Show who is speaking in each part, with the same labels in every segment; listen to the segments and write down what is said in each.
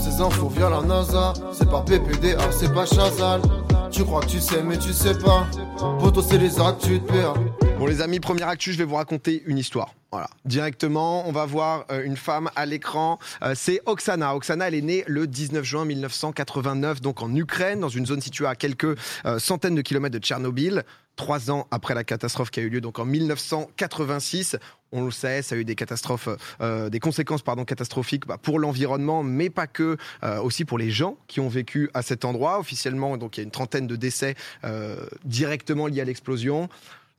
Speaker 1: ces infos via la NASA. C'est pas PPDA, c'est pas Chazal. Tu crois que tu sais, mais tu sais pas. Poto, c'est les actes, tu te perds.
Speaker 2: Bon les amis, première actu, je vais vous raconter une histoire. Voilà, directement, on va voir euh, une femme à l'écran. Euh, c'est Oksana. Oksana, elle est née le 19 juin 1989, donc en Ukraine, dans une zone située à quelques euh, centaines de kilomètres de Tchernobyl. Trois ans après la catastrophe qui a eu lieu, donc en 1986. On le sait, ça a eu des catastrophes, euh, des conséquences pardon catastrophiques bah, pour l'environnement, mais pas que, euh, aussi pour les gens qui ont vécu à cet endroit. Officiellement, donc il y a une trentaine de décès euh, directement liés à l'explosion.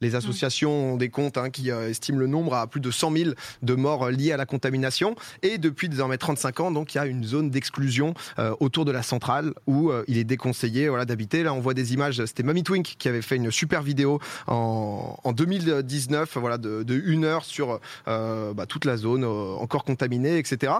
Speaker 2: Les associations ont des comptes hein, qui euh, estiment le nombre à plus de 100 000 de morts liés à la contamination. Et depuis désormais 35 ans, donc il y a une zone d'exclusion euh, autour de la centrale où euh, il est déconseillé voilà, d'habiter. Là, on voit des images. C'était Mummy Twink qui avait fait une super vidéo en, en 2019, voilà, de, de une heure sur euh, bah, toute la zone encore contaminée, etc.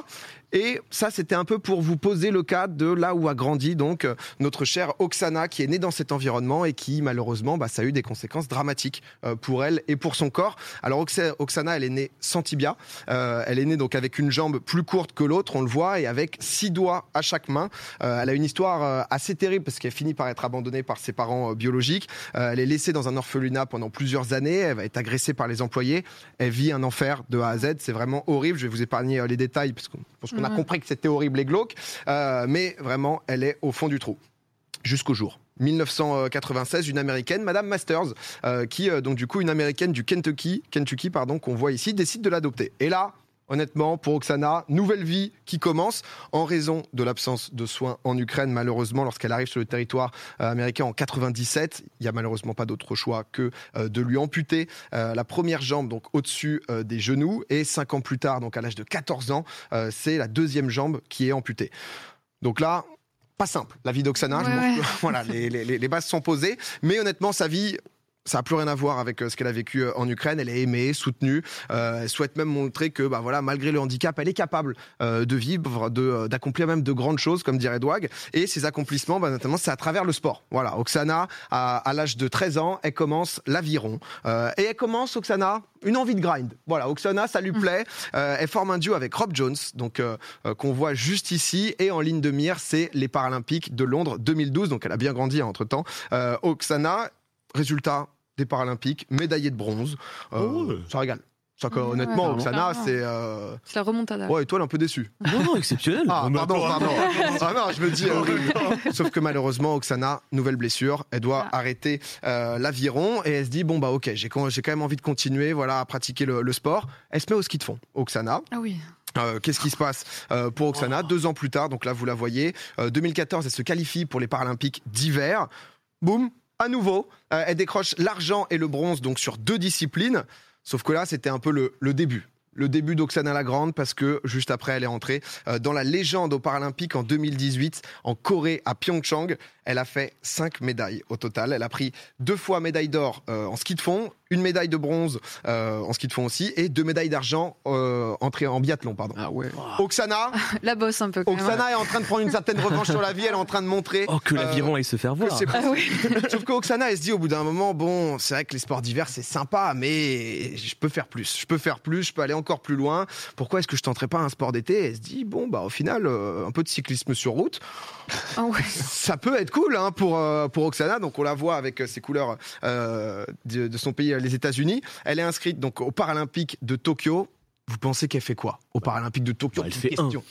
Speaker 2: Et ça, c'était un peu pour vous poser le cadre de là où a grandi donc notre chère Oksana, qui est née dans cet environnement et qui malheureusement, bah, ça a eu des conséquences dramatiques pour elle et pour son corps. Alors Oksana, elle est née sans tibia. Euh, elle est née donc avec une jambe plus courte que l'autre, on le voit, et avec six doigts à chaque main. Euh, elle a une histoire euh, assez terrible parce qu'elle finit par être abandonnée par ses parents euh, biologiques. Euh, elle est laissée dans un orphelinat pendant plusieurs années. Elle va être agressée par les employés. Elle vit un enfer de A à Z. C'est vraiment horrible. Je vais vous épargner euh, les détails parce qu'on qu'on a compris que c'était horrible et glauque. Euh, mais vraiment, elle est au fond du trou jusqu'au jour. 1996, une américaine, Madame Masters, euh, qui euh, donc du coup une américaine du Kentucky, Kentucky pardon, qu'on voit ici, décide de l'adopter. Et là, honnêtement, pour Oksana, nouvelle vie qui commence en raison de l'absence de soins en Ukraine. Malheureusement, lorsqu'elle arrive sur le territoire euh, américain en 97, il n'y a malheureusement pas d'autre choix que de lui amputer la première jambe donc au-dessus des genoux. Et cinq ans plus tard, donc à l'âge de 14 ans, c'est la deuxième jambe qui est amputée. Donc là, pas simple, la vie
Speaker 3: Ouais, ouais.
Speaker 2: que, voilà, les, les- les- les bases sont posées. Mais honnêtement, sa vie. Ça n'a plus rien à voir avec euh, ce qu'elle a vécu euh, en Ukraine. Elle est aimée, soutenue. Euh, elle souhaite même montrer que, bah voilà, malgré le handicap, elle est capable euh, de vivre, de, d'accomplir même de grandes choses, comme dirait Douag. Et ses accomplissements, bah, notamment, c'est à travers le sport. Voilà, Oksana, à, à l'âge de 13 ans, elle commence l'aviron. Euh, et elle commence, Oksana, une envie de grind. Voilà, Oksana, ça lui plaît. Euh, elle forme un duo avec Rob Jones, donc qu'on voit juste ici. Et en ligne de mire, c'est les Paralympiques de Londres 2012. Donc elle a bien grandi entre temps. Euh, Oksana, résultat des Paralympiques, médaillée de bronze. Euh,
Speaker 4: Oh ouais.
Speaker 2: Ça régale. Ça,
Speaker 3: Ouais,
Speaker 2: honnêtement,
Speaker 3: ouais,
Speaker 2: Oksana, c'est. euh,
Speaker 3: C'est la remontada.
Speaker 2: Ouais, et toi, elle est un peu déçue.
Speaker 4: Non, non, exceptionnel.
Speaker 2: Ah, pardon, pardon. Ah non, je me dis. euh, Sauf que malheureusement, Oksana, nouvelle blessure, elle doit
Speaker 3: Ah.
Speaker 2: arrêter euh, l'aviron et elle se dit bon bah ok, j'ai quand même envie de continuer, voilà, à pratiquer le, le sport. Elle se met au ski de fond, Oksana.
Speaker 3: Ah oui.
Speaker 2: Euh, Qu'est-ce qui se passe euh, pour Oksana? Deux ans plus tard, donc là vous la voyez, euh, 2014, elle se qualifie pour les Paralympiques d'hiver. Boum, à nouveau, euh, elle décroche l'argent et le bronze donc sur deux disciplines. Sauf que là, c'était un peu le, début. Le début d'Oksana la Grande parce que juste après, elle est entrée euh, dans la légende aux Paralympiques en 2018 en Corée à Pyeongchang. Elle a fait cinq médailles au total. Elle a pris deux fois médaille d'or euh, en ski de fond, une médaille de bronze euh, en ski de fond aussi et deux médailles d'argent euh, en, en biathlon. Pardon.
Speaker 5: Ah ouais.
Speaker 2: Oksana,
Speaker 3: La bosse un peu. quand.
Speaker 2: Oksana est en train de prendre une certaine revanche sur la vie. Elle est en train de montrer
Speaker 4: Oh, que
Speaker 2: euh,
Speaker 4: l'aviron aille se faire voir.
Speaker 2: c'est
Speaker 3: Ah oui.
Speaker 2: Sauf que Oksana, elle se dit au bout d'un moment, bon, c'est vrai que les sports d'hiver, c'est sympa, mais je peux faire plus. Je peux faire plus, je peux aller encore plus loin. Pourquoi est-ce que je tenterais pas un sport d'été? Elle se dit, bon, bah, au final, euh, un peu de cyclisme sur route,
Speaker 3: Ah ouais.
Speaker 2: ça peut être cool hein, pour, euh, pour Oksana. Donc, on la voit avec euh, ses couleurs euh, de, de son pays, les États-Unis. Elle est inscrite donc aux Paralympiques de Tokyo. Vous pensez qu'elle fait quoi aux Paralympiques de Tokyo?
Speaker 4: Bah, elle
Speaker 2: Petite
Speaker 4: fait un.
Speaker 2: question.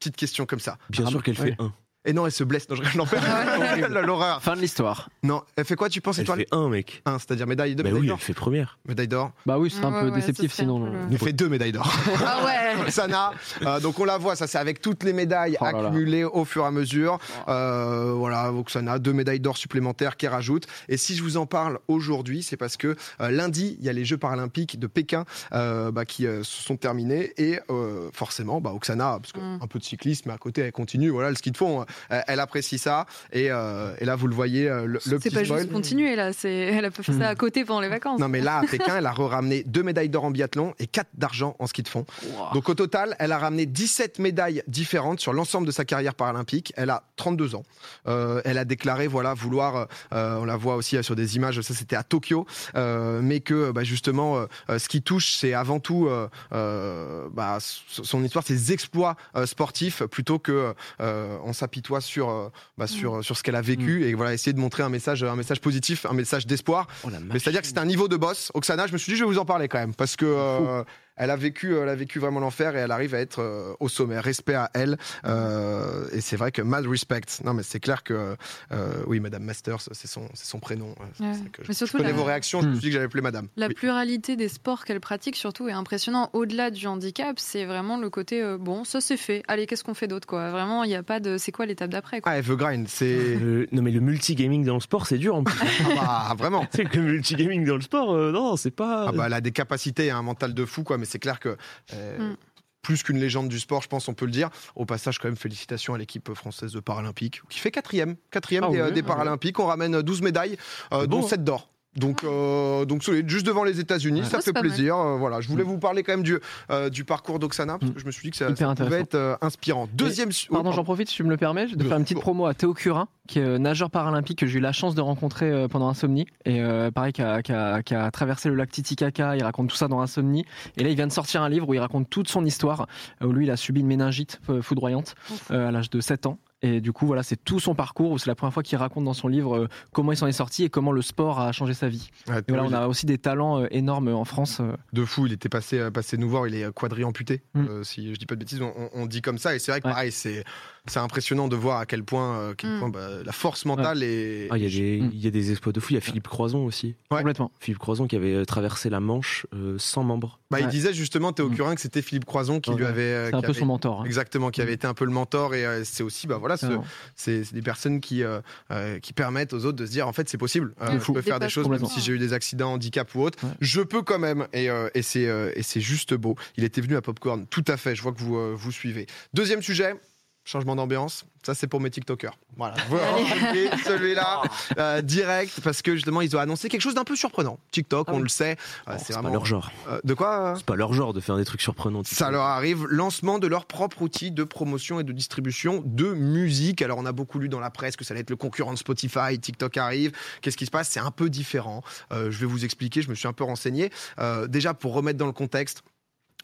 Speaker 2: Petite question comme ça.
Speaker 4: Bien
Speaker 5: Ah,
Speaker 4: sûr qu'elle
Speaker 5: ouais.
Speaker 4: fait un.
Speaker 2: Et non, elle se blesse. Non, je l'en
Speaker 3: Ah
Speaker 2: L'horreur.
Speaker 5: Fin de l'histoire.
Speaker 2: Non, elle fait quoi, tu penses,
Speaker 4: Elle
Speaker 2: étoile
Speaker 4: fait un, mec.
Speaker 2: Un, c'est-à-dire médaille de
Speaker 4: Bah
Speaker 2: médaille
Speaker 4: oui,
Speaker 2: d'or
Speaker 4: elle fait première.
Speaker 2: Médaille d'or.
Speaker 5: Bah oui, c'est un
Speaker 3: Ouais,
Speaker 5: peu
Speaker 3: ouais,
Speaker 5: déceptif sinon.
Speaker 3: le-
Speaker 2: Elle fait deux médailles d'or.
Speaker 3: Ah ouais.
Speaker 2: Sana, euh, donc on la voit, ça c'est avec toutes les médailles
Speaker 5: Oh là là.
Speaker 2: accumulées au fur et à mesure. Euh, voilà, Oksana, deux médailles d'or supplémentaires qu'elle rajoute. Et si je vous en parle aujourd'hui, c'est parce que euh, lundi, il y a les Jeux paralympiques de Pékin bah, qui se sont terminés. Et forcément, bah, Oksana, parce que
Speaker 3: Mm.
Speaker 2: un peu de cyclisme, mais à côté, elle continue. Voilà, le ski de fond, elle, elle apprécie ça. Et, euh, et là, vous le voyez, euh, le, le
Speaker 3: C'est
Speaker 2: petit
Speaker 3: pas
Speaker 2: spoil.
Speaker 3: juste continuer là, elle a pas fait ça à côté pendant les vacances.
Speaker 2: Non, mais là, à Pékin, elle a ramené deux médailles d'or en biathlon et quatre d'argent en ski de fond. Donc au total, elle a ramené 17 médailles différentes sur l'ensemble de sa carrière paralympique. Elle a 32 ans. Euh, elle a déclaré voilà vouloir, euh, on la voit aussi euh, sur des images, ça c'était à Tokyo, euh, mais que bah, justement euh, euh, ce qui touche c'est avant tout euh, euh, bah, son histoire, ses exploits euh, sportifs plutôt que euh, on s'apitoie sur euh, bah, sur sur ce qu'elle a vécu et voilà essayer de montrer un message un message positif, un message d'espoir.
Speaker 4: Oh,
Speaker 2: Mais c'est-à-dire que c'était un niveau de boss. Oksana, je me suis dit, je vais vous en parler quand même, parce que euh, elle a vécu, elle a vécu vraiment l'enfer et elle arrive à être euh, au sommet. Respect à elle. Euh, et c'est vrai que mad respect. Non, mais c'est clair que euh, oui, Madame Masters, c'est son, c'est son prénom. Euh, c'est
Speaker 3: Ouais.
Speaker 2: que je,
Speaker 3: Mais
Speaker 2: je
Speaker 3: surtout
Speaker 2: connais
Speaker 3: la-
Speaker 2: vos réactions. Je me suis dit que j'allais appeler Madame.
Speaker 3: La
Speaker 2: Oui.
Speaker 3: pluralité des sports qu'elle pratique surtout est impressionnant. Au-delà du handicap, c'est vraiment le côté euh, bon, ça c'est fait. Allez, qu'est-ce qu'on fait d'autre quoi? Vraiment, il n'y a pas de c'est quoi l'étape d'après quoi?
Speaker 2: Ah, elle veut grind. C'est
Speaker 4: Euh, non mais le multigaming dans le sport c'est dur en plus.
Speaker 2: ah, bah, vraiment.
Speaker 4: c'est que le multigaming dans le sport euh, non c'est pas.
Speaker 2: Ah bah, elle a des capacités et un mental de fou, quoi. Mais c'est clair que. euh,
Speaker 3: Mm.
Speaker 2: Plus qu'une légende du sport, je pense, on peut le dire. Au passage, quand même, félicitations à l'équipe française de Paralympique, qui fait quatrième, quatrième
Speaker 4: Ah
Speaker 2: des,
Speaker 4: oui,
Speaker 2: des
Speaker 4: oui.
Speaker 2: Paralympiques. On ramène 12 médailles, euh, dont
Speaker 4: beau, hein.
Speaker 2: 7 d'or. Donc, euh, donc solide, juste devant les États-Unis,
Speaker 4: Ouais.
Speaker 2: ça fait plaisir. Euh, voilà, je voulais vous parler quand même du, euh, du parcours d'Oksana, parce
Speaker 4: Mm.
Speaker 2: que je me suis dit que ça, pouvait être inspirant. Deuxième.
Speaker 5: Pardon,
Speaker 2: oui,
Speaker 5: j'en profite si tu me le permets, de faire une petite promo à Théo Curin, qui est nageur paralympique que j'ai eu la chance de rencontrer pendant Insomnie. Et pareil, qui a, qui a- qui a traversé le lac Titicaca, il raconte tout ça dans Insomnie. Et là, il vient de sortir un livre où il raconte toute son histoire, où lui, il a subi une méningite foudroyante à l'âge de 7 ans. Et du coup, voilà, c'est tout son parcours, c'est la première fois qu'il raconte dans son livre euh, comment il s'en est sorti et comment le sport a changé sa vie. Et voilà,
Speaker 2: il
Speaker 5: on a aussi des talents euh, énormes en France. euh,
Speaker 2: de fou. Il était passé, euh, passé nous voir. Il est quadri-amputé,
Speaker 5: Mm.
Speaker 2: euh, si je dis pas de bêtises. On, on- on dit comme ça. Et c'est vrai que
Speaker 5: Ouais.
Speaker 2: pareil, c'est c'est impressionnant de voir à quel point, euh, quel
Speaker 3: Mm.
Speaker 2: point bah, la force mentale est.
Speaker 4: Ah, il y a des
Speaker 5: Mm.
Speaker 4: il y a des exploits de fou. Il y a Philippe Croison aussi.
Speaker 2: Ouais.
Speaker 5: Complètement.
Speaker 4: Philippe Croison qui avait euh, traversé la Manche euh, sans membres.
Speaker 2: Bah, Il disait justement, Théo
Speaker 5: Mm.
Speaker 2: Curin, que c'était Philippe Croison qui
Speaker 4: Ouais.
Speaker 2: lui avait. euh,
Speaker 5: C'est un
Speaker 2: qui
Speaker 5: peu
Speaker 2: avait-
Speaker 5: son mentor. hein.
Speaker 2: Exactement, qui avait été un peu le mentor et euh, c'est aussi, bah voilà, c'est c'est des personnes qui, qui permettent aux autres de se dire en fait c'est possible, Euh, je peux
Speaker 3: faut
Speaker 2: faire des choses même si j'ai eu des accidents, handicap ou autre,
Speaker 5: Ouais.
Speaker 2: je peux quand même et, euh, et c'est euh, et c'est juste beau. Il était venu à Popcorn, tout à fait, je vois que vous, euh, vous suivez. Deuxième sujet. Changement d'ambiance, ça c'est pour mes TikTokers. Voilà, celui-là euh, direct parce que justement ils ont annoncé quelque chose d'un peu surprenant. TikTok,
Speaker 5: Ah
Speaker 2: on le sait, euh,
Speaker 4: Oh,
Speaker 2: c'est vraiment
Speaker 4: pas leur genre.
Speaker 2: Euh, de quoi
Speaker 4: C'est pas leur genre de faire des trucs surprenants.
Speaker 2: ça leur arrive, lancement de leur propre outil de promotion et de distribution de musique. Alors on a beaucoup lu dans la presse que ça allait être le concurrent de Spotify, TikTok arrive. Qu'est-ce qui se passe? C'est un peu différent. Je vais vous expliquer, je me suis un peu renseigné. Déjà pour remettre dans le contexte.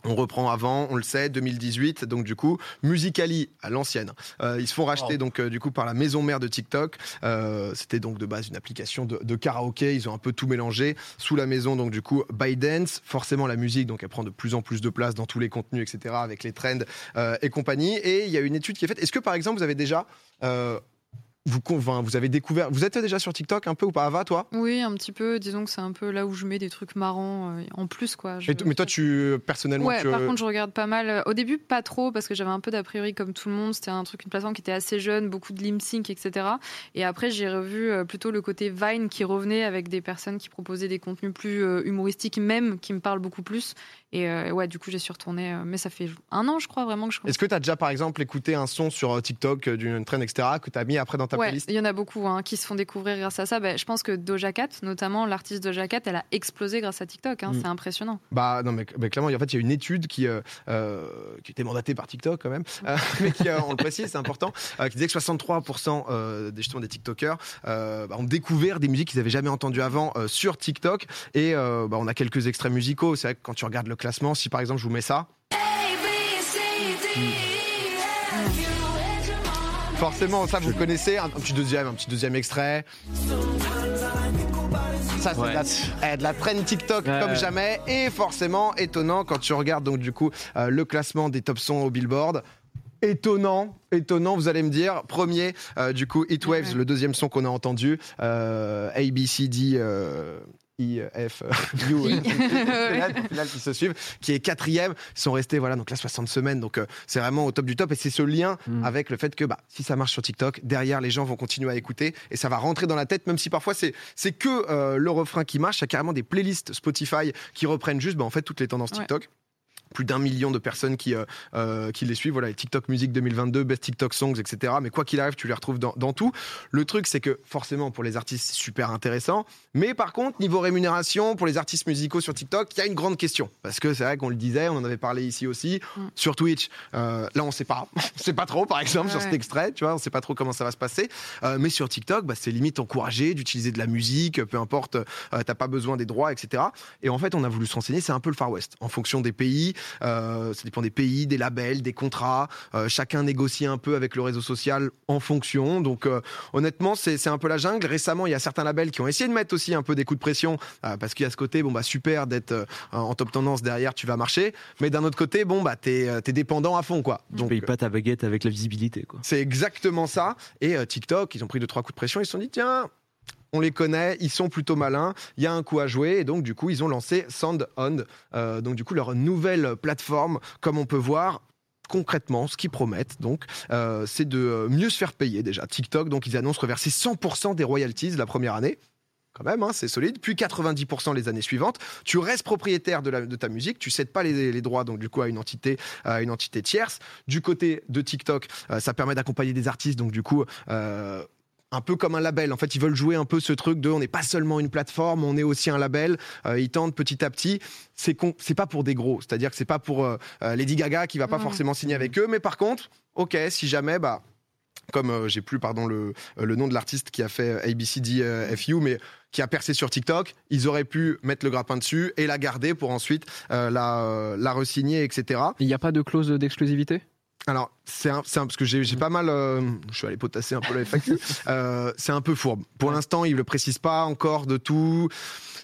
Speaker 2: On reprend avant, on le sait, 2018. Donc du coup, Musicali à l'ancienne. Euh, ils se font racheter donc euh, du coup par la maison mère de TikTok. Euh, C'était donc de base une application de, de karaoké. Ils ont un peu tout mélangé sous la maison. Donc du coup, ByteDance. Forcément la musique, donc elle prend de plus en plus de place dans tous les contenus, etc. Avec les trends et compagnie. Et il y a une étude qui est faite. Est-ce que par exemple vous avez déjà vous, avez découvert, vous êtes déjà sur TikTok un peu ou pas, Ava, toi?
Speaker 3: Oui, un petit peu. Disons que c'est un peu là où je mets des trucs marrants euh, en plus quoi. Je-
Speaker 2: Mais toi, tu personnellement,
Speaker 3: Ouais,
Speaker 2: tu-
Speaker 3: par contre, je regarde pas mal. Au début, pas trop, parce que j'avais un peu d'a priori comme tout le monde. C'était un truc, une plateforme qui était assez jeune, beaucoup de lip sync, etc. Et après, j'ai revu euh, plutôt le côté Vine qui revenait avec des personnes qui proposaient des contenus plus euh, humoristiques, même qui me parlent beaucoup plus. Et euh, ouais, du coup, j'ai su retourner. euh, mais ça fait un an, je crois, vraiment que je.
Speaker 2: Est-ce que tu as déjà, par exemple, écouté un son sur euh, TikTok d'une trend, etc., que tu as mis après dans ta
Speaker 3: Ouais,
Speaker 2: playlist?
Speaker 3: il y en a beaucoup hein, qui se font découvrir grâce à ça. Ben, je pense que Doja Cat, notamment l'artiste Doja Cat, elle a explosé grâce à TikTok. hein,
Speaker 2: Mm.
Speaker 3: C'est impressionnant.
Speaker 2: Bah non, mais, mais clairement, en fait, il y a une étude qui, euh, qui était mandatée par TikTok quand même, euh, mais qui, on le précise, c'est important, qui disait que 63% euh, des, justement, des TikTokers bah, ont découvert des musiques qu'ils n'avaient jamais entendues avant sur TikTok. Et bah, on a quelques extraits musicaux. C'est vrai que quand tu regardes le classement, si par exemple je vous mets ça, forcément, ça vous connaissez, un, un petit deuxième, un petit deuxième extrait. Ça, c'est
Speaker 4: Ouais.
Speaker 2: de, la, eh, de la trend TikTok
Speaker 5: Ouais,
Speaker 2: comme jamais. Et forcément, étonnant quand tu regardes donc du coup euh, le classement des top sons au Billboard. Étonnant, étonnant, vous allez me dire. Premier, euh, du coup, Heat Waves,
Speaker 3: Ouais.
Speaker 2: le deuxième son qu'on a entendu. Euh, A, B, C, D, euh, I, F, U, au final, qui se suivent, qui est quatrième. Sont restés, voilà, donc là, 60 semaines. Donc, euh, c'est vraiment au top du top. Et c'est ce lien
Speaker 5: Mm.
Speaker 2: avec le fait que, bah, si ça marche sur TikTok, derrière, les gens vont continuer à écouter et ça va rentrer dans la tête, même si parfois c'est, c'est que euh, le refrain qui marche. Il y a carrément des playlists Spotify qui reprennent juste, bah, en fait, toutes les tendances
Speaker 3: Ouais.
Speaker 2: Plus d'un million de personnes qui, euh, euh, qui les suivent. Voilà, les TikTok Music 2022, Best TikTok Songs, etc. Mais quoi qu'il arrive, tu les retrouves dans, dans tout. Le truc, c'est que forcément, pour les artistes, c'est super intéressant. Mais par contre, niveau rémunération, pour les artistes musicaux sur TikTok, il y a une grande question. Parce que c'est vrai qu'on le disait, on en avait parlé ici aussi.
Speaker 3: Mm.
Speaker 2: Sur Twitch, euh, là, on sait pas. on sait pas trop, par exemple, sur cet extrait, tu vois, on sait pas trop comment ça va se passer. Euh, mais sur TikTok, bah, c'est limite encouragé d'utiliser de la musique, peu importe, t'as pas besoin des droits, etc. Et en fait, on a voulu se renseigner, c'est un peu le Far West. En fonction des pays, euh, ça dépend des pays, des labels, des contrats. euh, chacun négocie un peu avec le réseau social en fonction. Donc, euh, honnêtement, c'est un peu la jungle. Récemment, il y a certains labels qui ont essayé de mettre aussi un peu des coups de pression parce qu'il y a ce côté, bon, bah, super d'être en top tendance derrière, tu vas marcher. Mais d'un autre côté, bon, bah, t'es es dépendant à fond, quoi.
Speaker 4: Tu
Speaker 2: Donc,
Speaker 4: payes pas ta baguette avec la visibilité, quoi.
Speaker 2: c'est exactement ça. Et TikTok, ils ont pris deux trois coups de pression. Ils se sont dit tiens, on les connaît, ils sont plutôt malins. Il y a un coup à jouer et donc du coup ils ont lancé Sound On, euh, donc du coup leur nouvelle plateforme, comme on peut voir. Concrètement, ce qu'ils promettent, donc, euh, c'est de euh, mieux se faire payer déjà. TikTok, donc, ils annoncent reverser 100% des royalties la première année. Quand même, hein, c'est solide. Puis 90% les années suivantes. Tu restes propriétaire de, ta musique. Tu cèdes pas les, droits, donc du coup, à une entité, à une entité tierce. Du côté de TikTok, euh, ça permet d'accompagner des artistes, donc du coup. Un peu comme un label. En fait, ils veulent jouer un peu ce truc de on n'est pas seulement une plateforme, on est aussi un label. Euh, ils tentent petit à petit. C'est con- c'est pas pour des gros. C'est-à-dire que c'est pas pour euh, euh, Lady Gaga qui va pas forcément signer avec eux. Mais par contre, ok, si jamais, bah, comme euh, j'ai plus pardon le, le nom de l'artiste qui a fait euh, ABCD euh, FU, mais qui a percé sur TikTok, ils auraient pu mettre le grappin dessus et la garder pour ensuite euh, la, euh, la resigner, etc.
Speaker 5: Il n'y a pas de clause d'exclusivité?
Speaker 2: Alors, c'est un, parce que j'ai pas mal. euh, je suis allé potasser un peu la FAQ. euh, c'est un peu fourbe. Pour l'instant, ils le précisent pas encore de tout.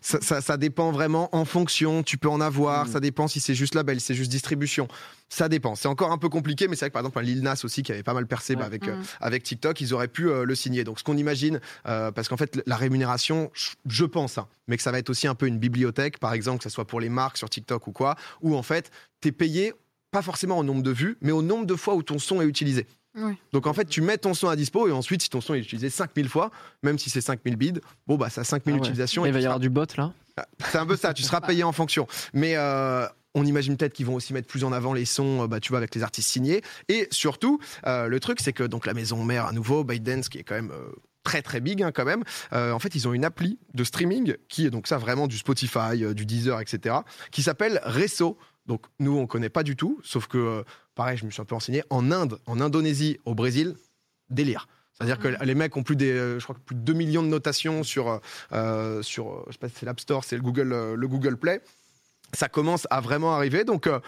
Speaker 2: Ça, ça- ça dépend vraiment en fonction. Tu peux en avoir.
Speaker 5: Mm.
Speaker 2: Ça dépend si c'est juste label, si c'est juste distribution. Ça dépend. C'est encore un peu compliqué, mais c'est vrai que par exemple, Lil Nas aussi qui avait pas mal percé bah, avec, euh,
Speaker 3: Mm.
Speaker 2: avec TikTok, ils auraient pu euh, le signer. Donc, ce qu'on imagine, euh, parce qu'en fait, la rémunération, je- je pense, hein, mais que ça va être aussi un peu une bibliothèque, par exemple, que ce soit pour les marques sur TikTok ou quoi, où en fait, tu es payé pas forcément au nombre de vues, mais au nombre de fois où ton son est utilisé.
Speaker 3: Oui.
Speaker 2: Donc en fait, tu mets ton son à dispo et ensuite, si ton son est utilisé 5000 fois, même si c'est 5000 bids, bon bah ça a 5000
Speaker 5: Ah ouais.
Speaker 2: utilisations.
Speaker 5: Il va y
Speaker 2: seras-
Speaker 5: avoir du bot là
Speaker 2: C'est un peu ça, tu seras payé en fonction. Mais euh, on imagine peut-être qu'ils vont aussi mettre plus en avant les sons, euh, bah, tu vois, avec les artistes signés. Et surtout, euh, le truc, c'est que donc la maison mère à nouveau, ByteDance, qui est quand même euh, très très big hein, quand même. euh, en fait, ils ont une appli de streaming qui est donc ça vraiment du Spotify, euh, du Deezer, etc. qui s'appelle Resso. Donc nous, on connaît pas du tout, sauf que euh, pareil, je me suis un peu renseigné en Inde, en Indonésie, au Brésil, délire. C'est-à-dire que les mecs ont plus des, euh, je crois que plus de 2 millions de notations sur, euh, euh, sur, je sais pas si c'est l'App Store, c'est le Google, le Google Play. Ça commence à vraiment arriver. Donc, euh,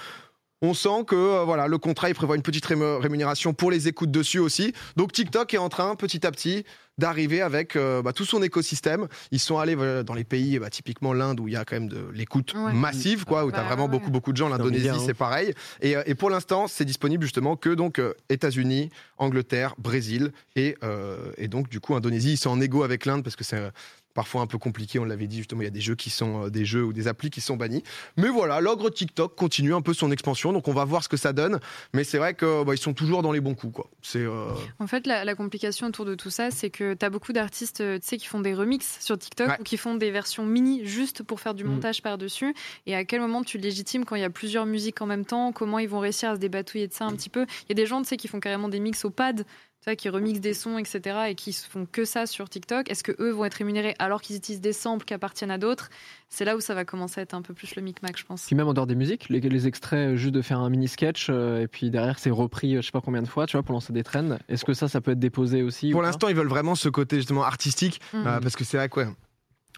Speaker 2: on sent que euh, voilà, le contrat il prévoit une petite rému- rémunération pour les écoutes dessus aussi. Donc TikTok est en train petit à petit d'arriver avec euh, bah, tout son écosystème. Ils sont allés dans les pays, bah, typiquement l'Inde où il y a quand même de l'écoute
Speaker 3: Ouais.
Speaker 2: massive, quoi, où tu as
Speaker 3: Bah,
Speaker 2: vraiment
Speaker 3: ouais.
Speaker 2: beaucoup beaucoup de gens. L'Indonésie
Speaker 4: hein.
Speaker 2: c'est pareil. Et, euh, et pour l'instant c'est disponible justement que donc euh, États-Unis, Angleterre, Brésil et, euh, et donc du coup Indonésie ils sont en égo avec l'Inde parce que c'est euh, parfois un peu compliqué. On l'avait dit justement, il y a des jeux qui sont euh, des jeux ou des applis qui sont bannis. Mais voilà, l'ogre TikTok continue un peu son expansion, donc on va voir ce que ça donne. Mais c'est vrai que bah, sont toujours dans les bons coups, quoi. C'est euh,
Speaker 3: En fait, la, la complication autour de tout ça, c'est que tu as beaucoup d'artistes euh, tu sais, qui font des remixes sur TikTok
Speaker 2: Ouais.
Speaker 3: ou qui font des versions mini juste pour faire du
Speaker 5: Mm.
Speaker 3: montage par-dessus. Et à quel moment tu légitimes quand il y a plusieurs musiques en même temps? Comment ils vont réussir à se débatouiller de ça un petit peu? Il y a des gens tu sais, qui font carrément des mix au pad. Tu vois, qui remixent des sons, etc., et qui se font que ça sur TikTok. Est-ce que eux vont être rémunérés alors qu'ils utilisent des samples qui appartiennent à d'autres? C'est là où ça va commencer à être un peu plus le micmac, je pense.
Speaker 5: Puis même en dehors des musiques, les, les extraits euh, juste de faire un mini sketch euh, et puis derrière c'est repris euh, je sais pas combien de fois, tu vois, pour lancer des trends. Est-ce que ça, ça peut être déposé aussi
Speaker 2: pour l'instant, ils veulent vraiment ce côté justement artistique, euh, parce que c'est vrai que ouais,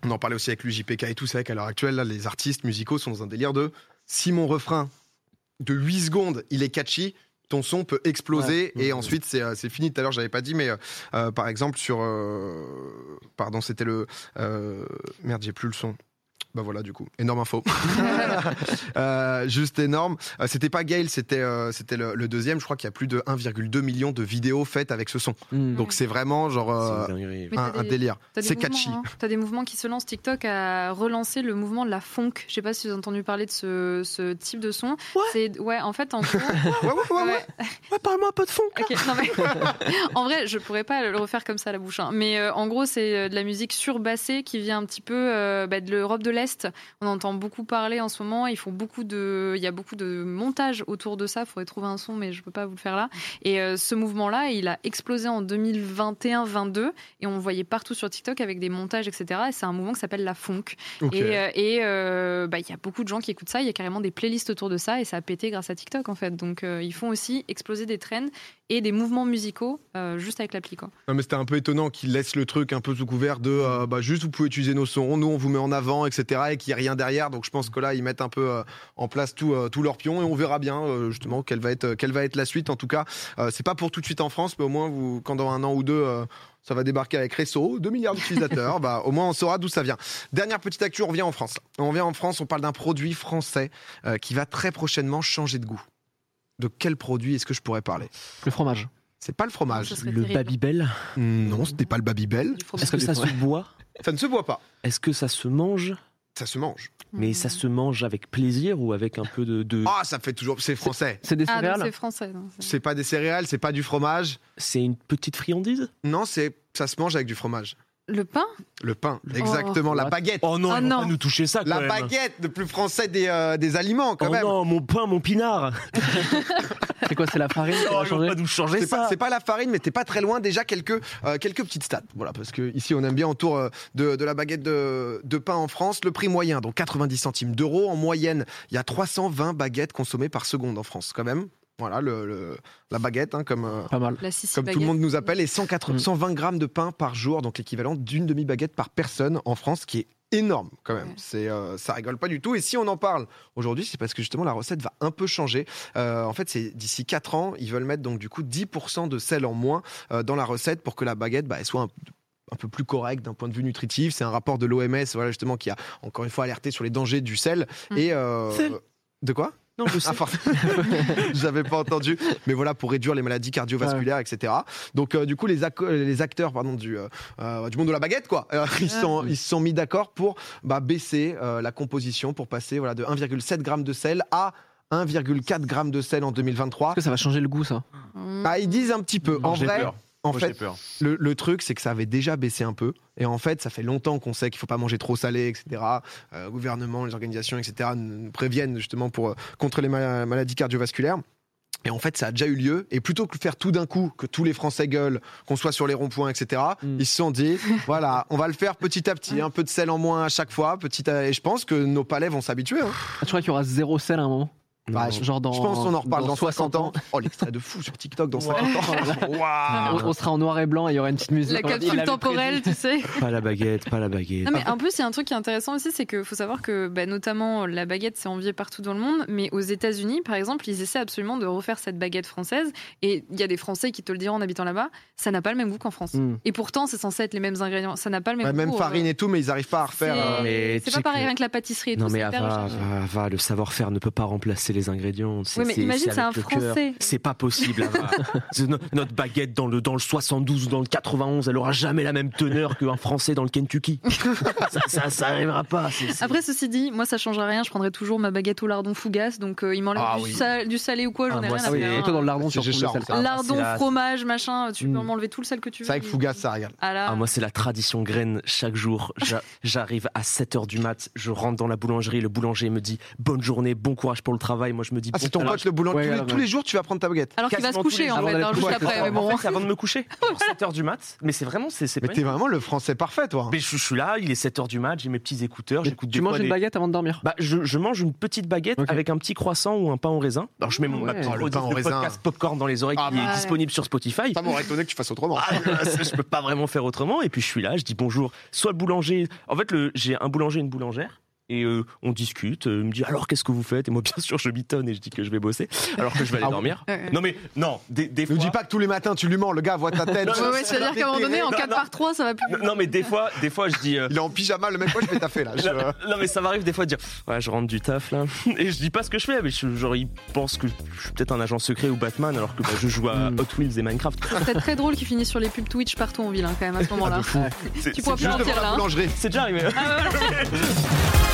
Speaker 2: on en parlait aussi avec l'UJPK et tout. C'est vrai qu'à l'heure actuelle, là, les artistes musicaux sont dans un délire de si mon refrain de 8 secondes, il est catchy. Ton son peut exploser
Speaker 5: Ouais.
Speaker 2: et
Speaker 5: Mhm.
Speaker 2: ensuite c'est euh, c'est fini. Tout à l'heure j'avais pas dit, mais euh, euh, par exemple sur, euh, pardon, c'était le merde, j'ai plus le son. Bah voilà du coup, énorme info. Euh, juste énorme. Euh, c'était pas Gale, c'était euh, c'était le, le deuxième. Je crois qu'il y a plus de 1,2 million de vidéos faites avec ce son.
Speaker 5: Hmm.
Speaker 2: Donc c'est vraiment genre euh, un, un délire. C'est
Speaker 3: mouvements,
Speaker 2: catchy.
Speaker 3: hein. T'as des mouvements qui se lancent. TikTok a relancé le mouvement de la funk. Je sais pas si vous avez entendu parler de ce, ce type de son. C'est ouais, en fait, en gros.
Speaker 2: Ouais, ouais, ouais, ouais. parle-moi un peu de
Speaker 3: non, mais- en vrai, je pourrais pas le refaire comme ça à la bouche. hein. Mais euh, en gros, c'est de la musique surbassée qui vient un petit peu euh, bah, de l'Europe de de l'Est, on entend beaucoup parler en ce moment. Ils font beaucoup de, il y a beaucoup de montage autour de ça. Il faudrait trouver un son, mais je peux pas vous le faire là. Et euh, ce mouvement-là, il a explosé en 2021-22 et on le voyait partout sur TikTok avec des montages, etc. Et c'est un mouvement qui s'appelle la funk. Et euh, euh, bah, il y a beaucoup de gens qui écoutent ça. Il y a carrément des playlists autour de ça et ça a pété grâce à TikTok en fait. Donc ils font aussi exploser des trends et des mouvements musicaux euh, juste avec l'appli. quoi.
Speaker 2: Non, mais c'était un peu étonnant qu'ils laissent le truc un peu sous couvert de euh, bah, juste vous pouvez utiliser nos sons, nous on vous met en avant, etc. et qu'il n'y ait rien derrière. Donc je pense que là ils mettent un peu euh, en place tout, tout leur pion et on verra bien justement quelle va, être, quelle va être la suite. En tout cas, c'est pas pour tout de suite en France, mais au moins vous, quand dans un an ou deux. ça va débarquer avec Resso, 2 milliards d'utilisateurs. bah, au moins, on saura d'où ça vient. Dernière petite actu, on revient en France. On revient en France, on parle d'un produit français euh, qui va très prochainement changer de goût. De quel produit est-ce que je pourrais parler?
Speaker 5: Le fromage.
Speaker 2: C'est pas le fromage.
Speaker 4: Le
Speaker 3: terrible.
Speaker 4: Babybel?
Speaker 2: Non, ce n'est pas le Babybel.
Speaker 4: Est-ce que ça se boit?
Speaker 2: Ça ne se boit pas.
Speaker 4: Est-ce que ça se mange?
Speaker 2: Ça se mange.
Speaker 4: Mais ça se mange avec plaisir ou avec un peu de. de-
Speaker 2: Ah, ça fait toujours. C'est français.
Speaker 5: C'est des
Speaker 3: Ah,
Speaker 5: céréales?
Speaker 3: c'est français. C'est
Speaker 2: pas des céréales, c'est pas du fromage.
Speaker 4: C'est une petite friandise?
Speaker 2: Non, c'est ça se mange avec du fromage.
Speaker 3: Le pain
Speaker 2: Le pain,
Speaker 3: Oh.
Speaker 2: exactement. La
Speaker 5: What
Speaker 2: baguette.
Speaker 4: Oh non,
Speaker 3: Oh
Speaker 4: ils vont
Speaker 3: non.
Speaker 4: pas nous toucher ça quand
Speaker 2: La
Speaker 4: même.
Speaker 2: baguette, le plus français des, euh, des aliments, quand
Speaker 4: Oh
Speaker 2: même.
Speaker 4: non, mon pain, mon pinard.
Speaker 5: C'est quoi C'est la farine
Speaker 4: Oh,
Speaker 5: va
Speaker 4: ils vont
Speaker 5: changer
Speaker 4: pas nous changer
Speaker 2: C'est
Speaker 4: ça.
Speaker 2: pas, c'est pas la farine, mais t'es pas très loin. Déjà quelques, euh, quelques petites stats. Voilà, parce que ici on aime bien autour euh, de, de la baguette de, de pain en France. Le prix moyen, donc 90 centimes d'euros. En moyenne, il y a 320 baguettes consommées par seconde en France, quand même. Voilà, le, le- la baguette, hein, comme, euh,
Speaker 5: Pas mal.
Speaker 3: La Sicile
Speaker 2: comme tout le monde nous appelle, et 180
Speaker 5: Mm.
Speaker 2: 120 grammes de pain par jour, donc l'équivalent d'une demi-baguette par personne en France, qui est énorme quand même.
Speaker 3: Ouais.
Speaker 2: C'est, euh, ça rigole pas du tout. Et si on en parle aujourd'hui, c'est parce que justement la recette va un peu changer. Euh, en fait, c'est d'ici 4 ans, ils veulent mettre donc du coup 10% de sel en moins euh, dans la recette pour que la baguette bah, elle soit un un peu plus correcte d'un point de vue nutritif. C'est un rapport de l'OMS, voilà justement, qui a encore une fois alerté sur les dangers du sel.
Speaker 3: Mm.
Speaker 2: Et euh,
Speaker 4: Sel.
Speaker 2: de quoi?
Speaker 4: Non, je sais.
Speaker 2: ah. J'avais pas entendu. Mais voilà, pour réduire les maladies cardiovasculaires, etc. Donc, euh, du coup, les, les acteurs pardon, du, euh, euh, du monde de la baguette, quoi, euh, ils,
Speaker 3: Ah.
Speaker 2: sont, ils se sont mis d'accord pour bah, baisser euh, la composition, pour passer voilà, de 1,7 g de sel à 1,4 g de sel en 2023.
Speaker 5: Est-ce que ça va changer le goût, ça?
Speaker 3: Mm.
Speaker 2: Ah, ils disent un petit peu. En vrai,
Speaker 6: peur.
Speaker 2: En
Speaker 6: Moi,
Speaker 2: fait,
Speaker 6: peur.
Speaker 2: le, le truc, c'est que ça avait déjà baissé un peu. Et en fait, ça fait longtemps qu'on sait qu'il faut pas manger trop salé, etc. Euh, le gouvernement, les organisations, etc. nous préviennent justement pour euh, contre les ma- maladies cardiovasculaires. Et en fait, ça a déjà eu lieu. Et plutôt que de faire tout d'un coup, que tous les Français gueulent, qu'on soit sur les ronds-points, etc.,
Speaker 5: Mm.
Speaker 2: ils se sont dit, voilà, on va le faire petit à petit, un peu de sel en moins à chaque fois, petit à... Et je pense que nos palais vont s'habituer. hein.
Speaker 5: Ah, Tu crois qu'il y aura zéro sel à un moment?
Speaker 2: Bah,
Speaker 4: Non.
Speaker 5: Genre dans.
Speaker 2: je pense qu'on en reparle dans, 60 ans.
Speaker 5: ans.
Speaker 2: Oh, l'extrait de fou sur TikTok dans 50 ans.
Speaker 5: On, sera en noir et blanc et il y aura une petite musique.
Speaker 3: La capsule temporelle, tu sais.
Speaker 4: Pas la baguette, pas la baguette.
Speaker 3: Non, mais en plus, il y a un truc qui est intéressant aussi, c'est qu'il faut savoir que bah, notamment la baguette, c'est envié partout dans le monde, mais aux États-Unis, par exemple, ils essaient absolument de refaire cette baguette française. Et il y a des Français qui te le diront en habitant là-bas, ça n'a pas le même goût qu'en France.
Speaker 5: prédit. Mm.
Speaker 3: Et pourtant, c'est censé être les mêmes ingrédients. Ça n'a pas le même
Speaker 2: Ouais,
Speaker 3: goût.
Speaker 2: Même
Speaker 3: euh,
Speaker 2: farine et tout, mais ils arrivent pas à refaire.
Speaker 3: c'est-
Speaker 2: euh,
Speaker 3: pas pareil
Speaker 4: que-
Speaker 3: rien que la pâtisserie et
Speaker 4: Non
Speaker 3: tout.
Speaker 4: mais Ava, le savoir-faire ne peut pas remplacer les ingrédients. C'est-
Speaker 3: Oui, mais imagine, c'est un
Speaker 4: avec.
Speaker 3: Français.
Speaker 4: C'est pas possible, no- Notre baguette dans le, dans le 72 ou dans le 91, elle aura jamais la même teneur qu'un Français dans le Kentucky. ça, ça, ça arrivera pas.
Speaker 3: Après, ceci dit, moi, ça changerait rien. Je prendrais toujours ma baguette au lardon fougasse. Donc, euh, il m'enlève
Speaker 2: Ah
Speaker 3: du,
Speaker 2: oui.
Speaker 3: sal- du salé ou quoi, j'en
Speaker 4: Ah,
Speaker 3: ai
Speaker 4: moi,
Speaker 3: rien
Speaker 5: Ah
Speaker 3: à
Speaker 5: oui,
Speaker 3: faire.
Speaker 5: et toi dans le lardon,
Speaker 2: C'est
Speaker 5: le.
Speaker 3: Lardon,
Speaker 4: la-
Speaker 3: fromage, machin, tu peux
Speaker 5: Mm.
Speaker 3: m'enlever tout le sel que tu veux.
Speaker 2: C'est vrai que Fougas, ça régale.
Speaker 3: Ah là,
Speaker 4: Ah, moi, c'est la tradition graine. Chaque jour, j'a- j'arrive à 7h du mat, je rentre dans la boulangerie, le boulanger me dit bonne journée, bon courage pour le travail. Moi, je me dis
Speaker 2: Ah,
Speaker 4: bon
Speaker 2: c'est ton pote le boulanger.
Speaker 5: Ouais,
Speaker 2: tous, les, tous jours, tu vas prendre ta baguette.
Speaker 3: alors qu'il va se coucher en fait, hein, juste après. Mais bon.
Speaker 4: En fait, c'est avant de me coucher, pour 7h du mat. Mais c'est vraiment, c'est
Speaker 2: Mais t'es vraiment le français parfait, toi.
Speaker 4: Mais je, je suis là, il est 7h du mat, j'ai mes petits écouteurs, j'écoute
Speaker 5: Tu manges une baguette avant de dormir?
Speaker 4: Bah, je, mange une petite baguette avec un petit croissant ou un pain au raisin. Alors je mets mon
Speaker 2: Oh,
Speaker 4: podcast popcorn dans les oreilles
Speaker 2: Ah,
Speaker 4: qui
Speaker 3: bah.
Speaker 4: est disponible sur Spotify.
Speaker 2: Ça m'aurait étonné que tu fasses autrement.
Speaker 4: Ah, ça, je peux pas vraiment faire autrement. Et puis je suis là, je dis bonjour. Soit le boulanger. En fait, j'ai un boulanger et une boulangère. Et euh, on discute. euh, Il me dit alors qu'est-ce que vous faites? Et moi, bien sûr, je bitonne et je dis que je vais bosser. Alors que je vais aller
Speaker 2: Ah,
Speaker 4: dormir. Non, mais non, des, des
Speaker 2: Ne
Speaker 4: fois.
Speaker 2: dis pas que tous les matins tu lui mens, le gars voit ta tête.
Speaker 3: Ouais, ouais, c'est-à-dire qu'à un moment donné, en
Speaker 4: Non,
Speaker 3: 4
Speaker 4: non.
Speaker 3: par 3, ça va plus.
Speaker 4: Non, non, mais des fois, des fois, je dis. euh,
Speaker 2: Il est en pyjama, le mec, moi je vais taffer là. Je-
Speaker 4: Non, non, mais ça m'arrive des fois de dire ouais je rentre du taf là et je dis pas ce que je fais mais je- genre ils pensent que je suis peut-être un agent secret ou Batman alors que bah, je joue à
Speaker 5: Mm.
Speaker 4: Hot Wheels et Minecraft
Speaker 3: C'est très drôle qu'ils finissent sur les pubs Twitch partout en ville, hein, quand même, à ce moment-là.
Speaker 4: C'est-
Speaker 3: Tu pourras plus mentir là.
Speaker 2: la
Speaker 3: hein.
Speaker 2: boulangerie.
Speaker 4: c'est déjà arrivé
Speaker 3: Ah.